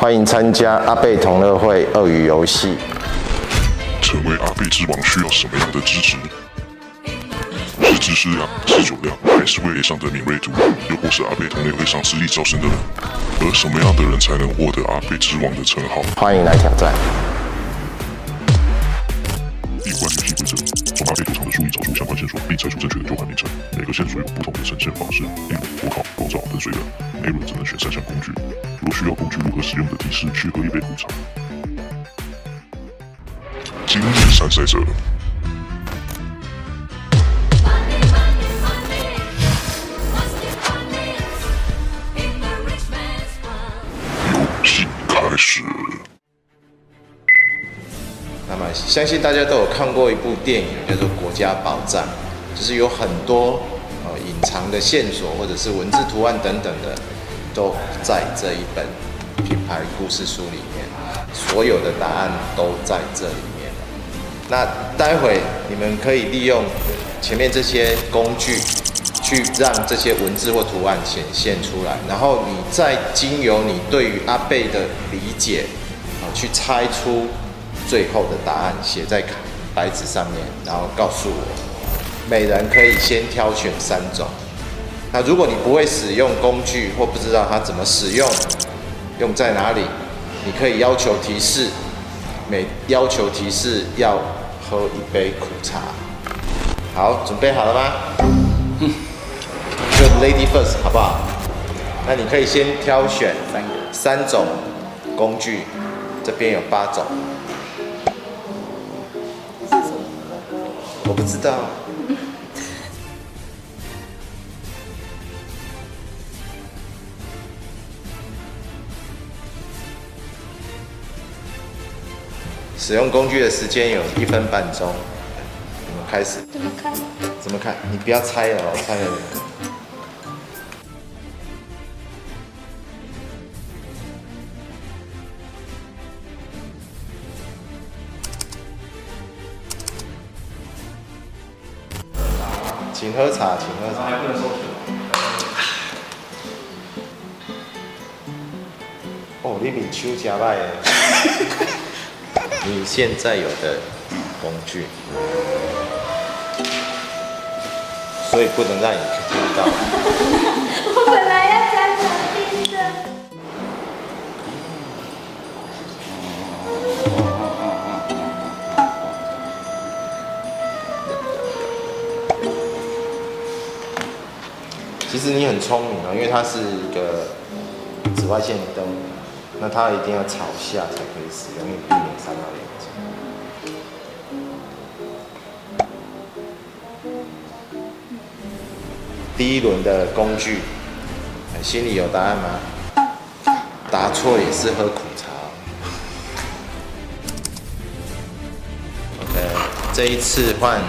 欢迎参加阿贝同乐会鳄鱼游戏。成为阿贝之王需要什么样的资质？是知识量，是酒量，还是味蕾上的敏锐度？又或是阿贝同乐会上实力较深的人？而什么样的人才能获得阿贝之王的称号？欢迎来挑战。一关从阿贝躲藏的书里找出相关线索，并猜出正确的交换名称。每个线索有不同的呈现方式，例如火烤、构造、喷水等。每轮只能选三项工具。若需要工具如何使用的提示，需喝一杯苦茶。今日参赛者。相信大家都有看过一部电影，叫做《国家宝藏》，就是有很多呃隐藏的线索，或者是文字图案等等的，都在这一本品牌故事书里面，所有的答案都在这里面。那待会你们可以利用前面这些工具，去让这些文字或图案显现出来，然后你再经由你对于阿贝的理解，啊，去猜出最后的答案，写在白纸上面，然后告诉我，每人可以先挑选三种。那如果你不会使用工具或不知道它怎么使用，用在哪里，你可以要求提示，每要求提示要喝一杯苦茶。好，准备好了吗？嗯，就 Lady First 好不好？那你可以先挑选三种工具，这边有八种。我不知道。使用工具的时间有一分半钟。我们开始。怎么看？怎么看？你不要猜了，猜了。请喝茶，请喝茶。还不能收。哦，你面手真歹耶。你现在有的工具，所以不能让你听到。其实你很聪明啊，因为它是一个紫外线灯。那它一定要朝下才可以使用，以避免伤到眼睛。第一轮的工具，心里有答案吗？答错也是喝苦茶。OK，这一次换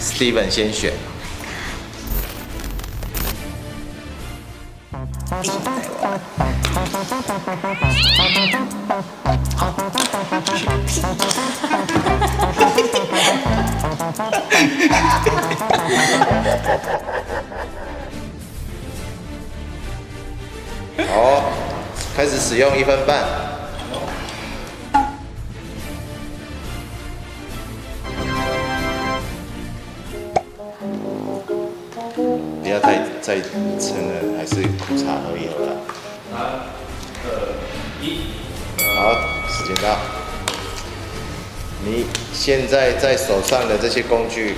Steven 先选。好，开始使用一分半。不要太再撑了，还是苦茶而已了。三、二、一，好，时间到。你现在在手上的这些工具，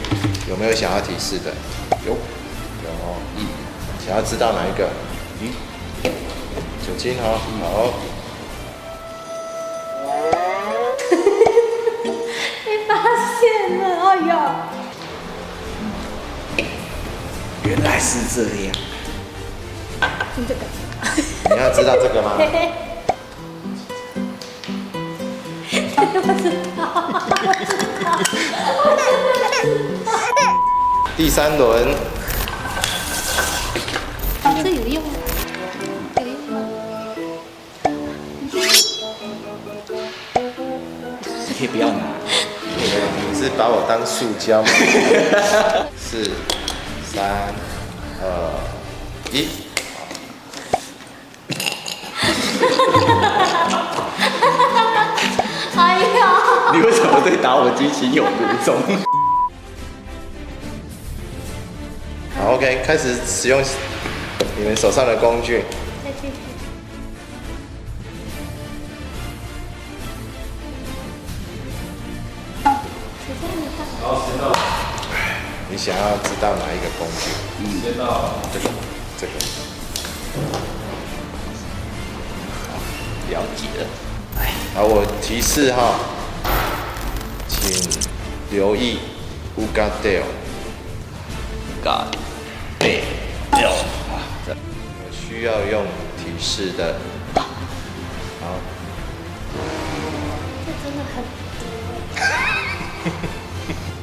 有没有想要提示的？有，有哦。嗯。想要知道哪一个？嗯。酒精哦，好。被发现了，哎呀！原来是这样。听这个。你要知道这个吗？第三轮，这有用吗？有用吗？你可以不要拿。你是把我当塑胶吗？四、三、二、一。打火机情有独钟。好，OK，开始使用你们手上的工具。再继续。时间你到。你想要知道哪一个工具？嗯，这个，这个。了解了。哎，好，我提示哈，请留意乌嘎德尔。嘎，对，有。有需要用提示的。好。这真的很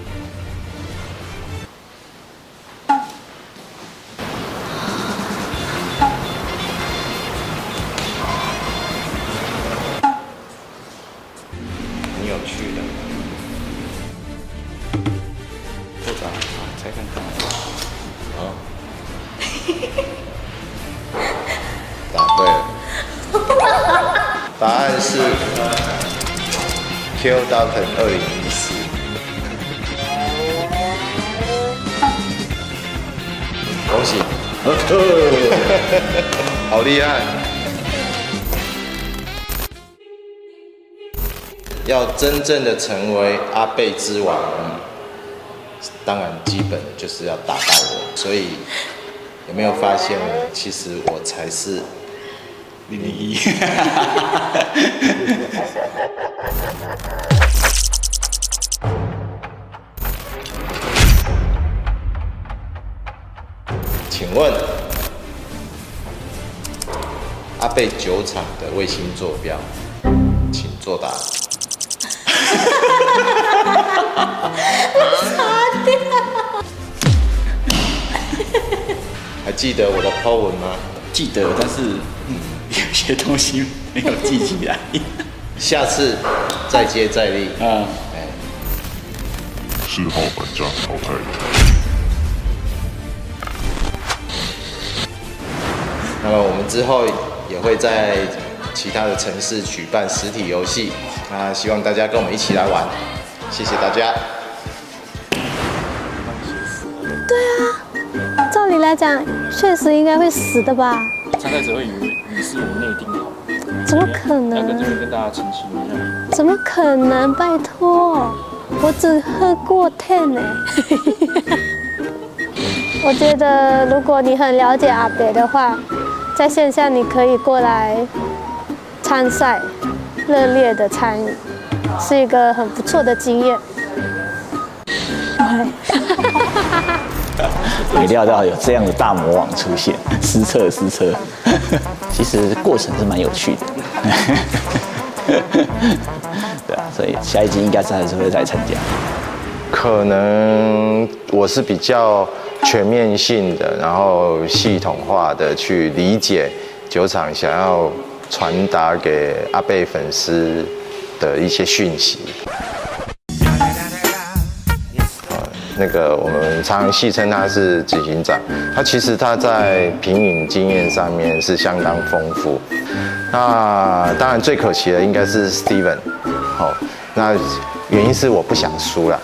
多。答案是 Q Doctor 二零一四，恭喜，好厉害！要真正的成为阿贝之王，当然基本就是要打败我。所以有没有发现，其实我才是。零零一，请问阿贝酒厂的卫星坐标，请作答。还记得我的 po 文吗？记得，但是。嗯 有些东西没有记起来，下次再接再厉。嗯，哎，四号玩家淘汰。那么我们之后也会在其他的城市举办实体游戏，那希望大家跟我们一起来玩，谢谢大家。对啊，照理来讲，确实应该会死的吧？参赛者会以为你是有内定好，怎么可能？要跟这边跟大家澄清一下。怎么可能？拜托，我只喝过 ten 呢。我觉得如果你很了解阿北的话，在线下你可以过来参赛，热烈的参与，是一个很不错的经验。没料到有这样的大魔王出现，失策失策。其实过程是蛮有趣的，对啊，所以下一季应该是还是会再参加。可能我是比较全面性的，然后系统化的去理解酒厂想要传达给阿贝粉丝的一些讯息。那个我们常戏称他是执行长，他其实他在品饮经验上面是相当丰富。那当然最可惜的应该是 Steven，好，那原因是我不想输了。